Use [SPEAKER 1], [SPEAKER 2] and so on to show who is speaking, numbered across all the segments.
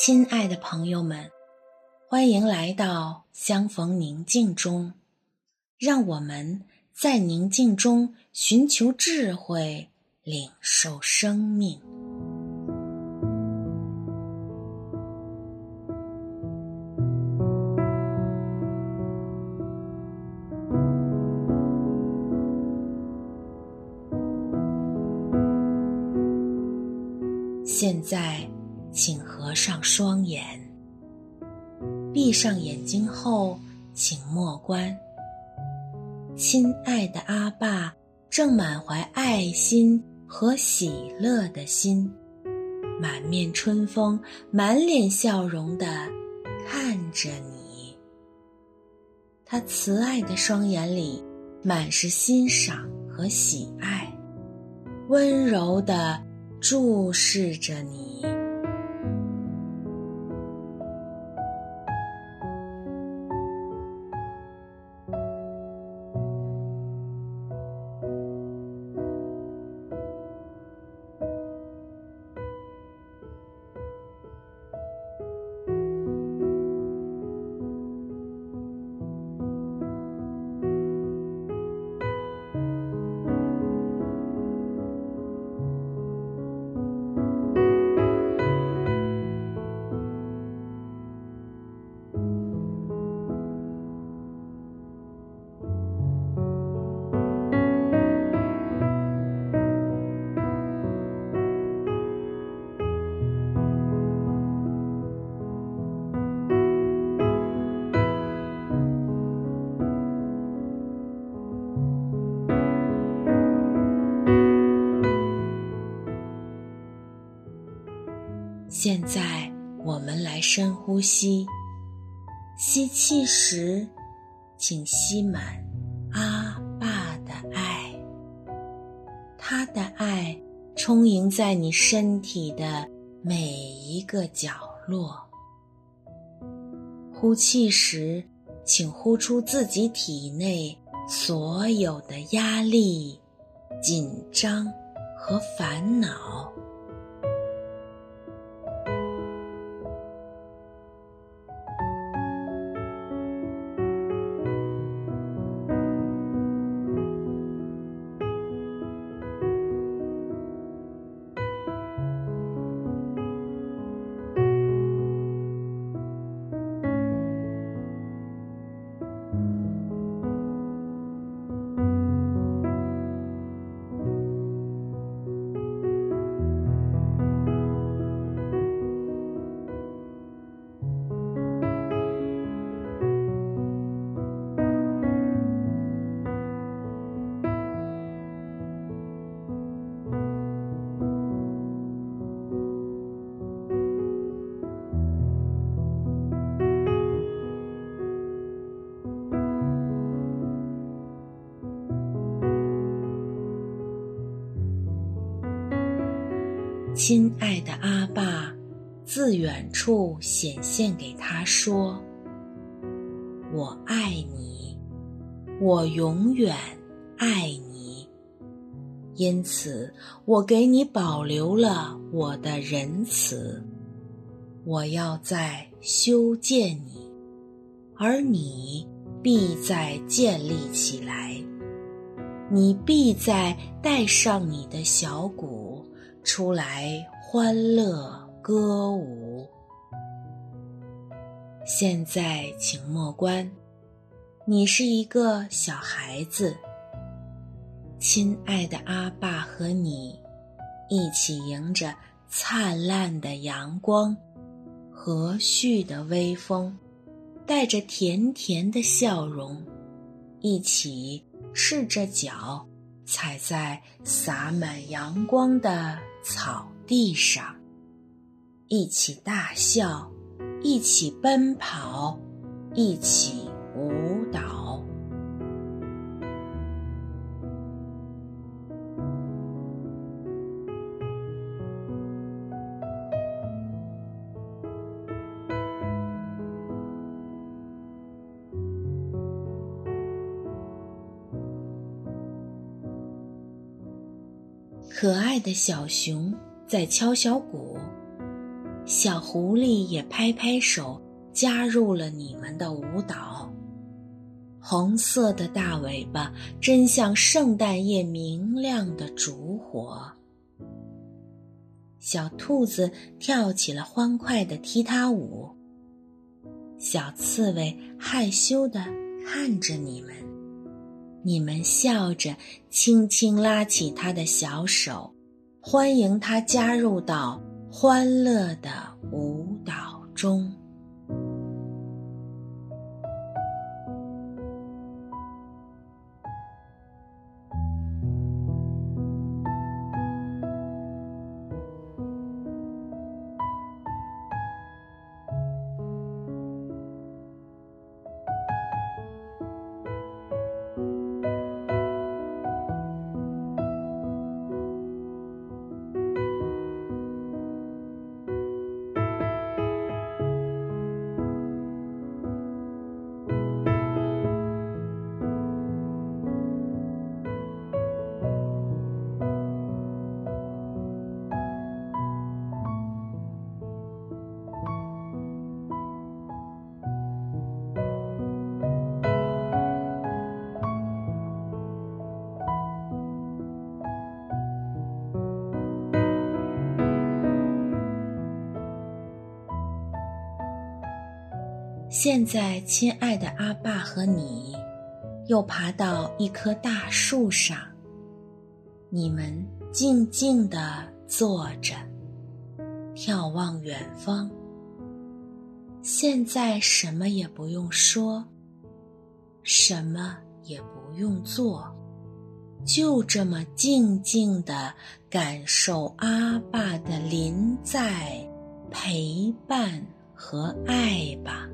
[SPEAKER 1] 亲爱的朋友们，欢迎来到相逢宁静中，让我们在宁静中寻求智慧，领受生命。现在。请合上双眼，闭上眼睛后，请默观。亲爱的阿爸，正满怀爱心和喜乐的心，满面春风、满脸笑容地看着你。他慈爱的双眼里满是欣赏和喜爱，温柔地注视着你。现在我们来深呼吸，吸气时，请吸满阿爸的爱，他的爱充盈在你身体的每一个角落。呼气时，请呼出自己体内所有的压力、紧张和烦恼。亲爱的阿爸，自远处显现给他说：“我爱你，我永远爱你。因此，我给你保留了我的仁慈。我要再修建你，而你必再建立起来。你必再带上你的小鼓。”出来欢乐歌舞。现在，请默观，你是一个小孩子。亲爱的阿爸和你一起迎着灿烂的阳光、和煦的微风，带着甜甜的笑容，一起赤着脚踩在洒满阳光的草地上，一起大笑，一起奔跑，一起舞蹈。可爱的小熊在敲小鼓，小狐狸也拍拍手，加入了你们的舞蹈。红色的大尾巴真像圣诞夜明亮的烛火。小兔子跳起了欢快的踢踏舞。小刺猬害羞地看着你们，你们笑着，轻轻拉起他的小手，欢迎他加入到欢乐的舞蹈中。现在，亲爱的阿爸和你，又爬到一棵大树上。你们静静地坐着，眺望远方。现在什么也不用说，什么也不用做，就这么静静地感受阿爸的临在、陪伴和爱吧。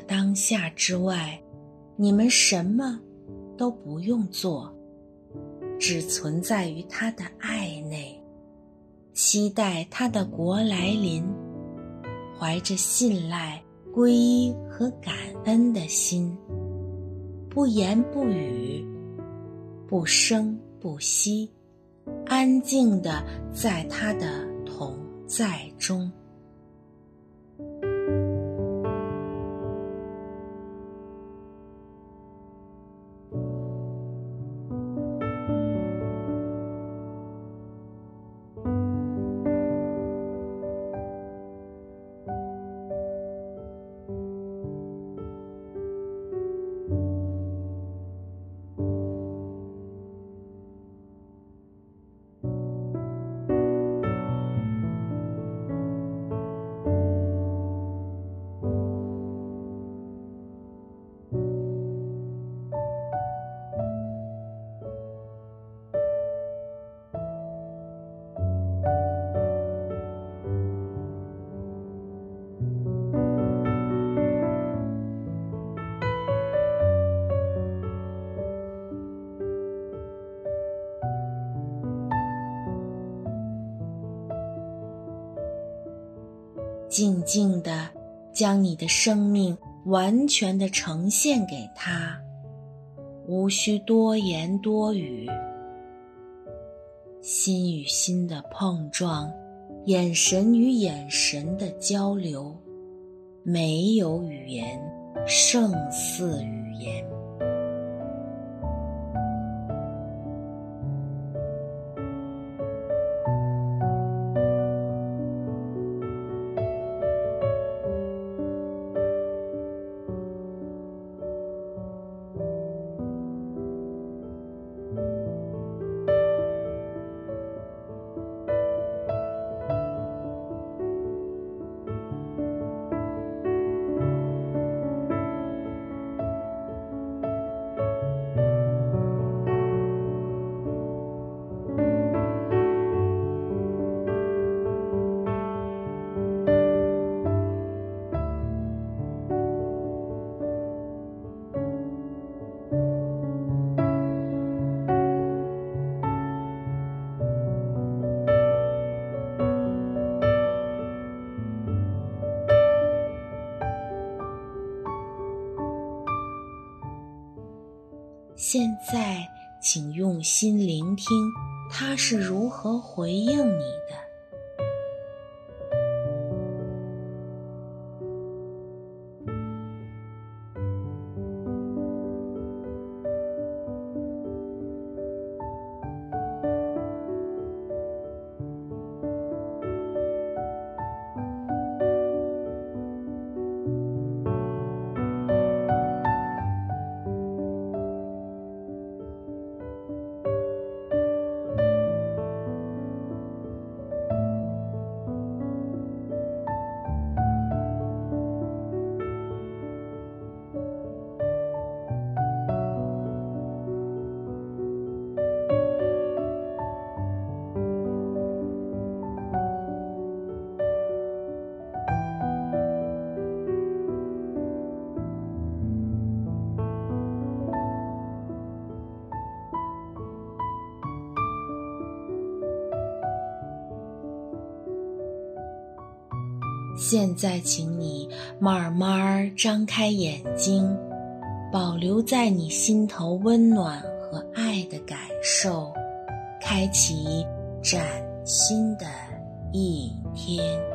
[SPEAKER 1] 当下之外，你们什么都不用做，只存在于他的爱内，期待他的国来临，怀着信赖、皈依和感恩的心，不言不语，不声不息，安静地在他的同在中。静静地将你的生命完全地呈现给他，无需多言多语。心与心的碰撞，眼神与眼神的交流，没有语言胜似语言。现在，请用心聆听，他是如何回应你的。现在，请你慢慢张开眼睛，保留在你心头温暖和爱的感受，开启崭新的一天。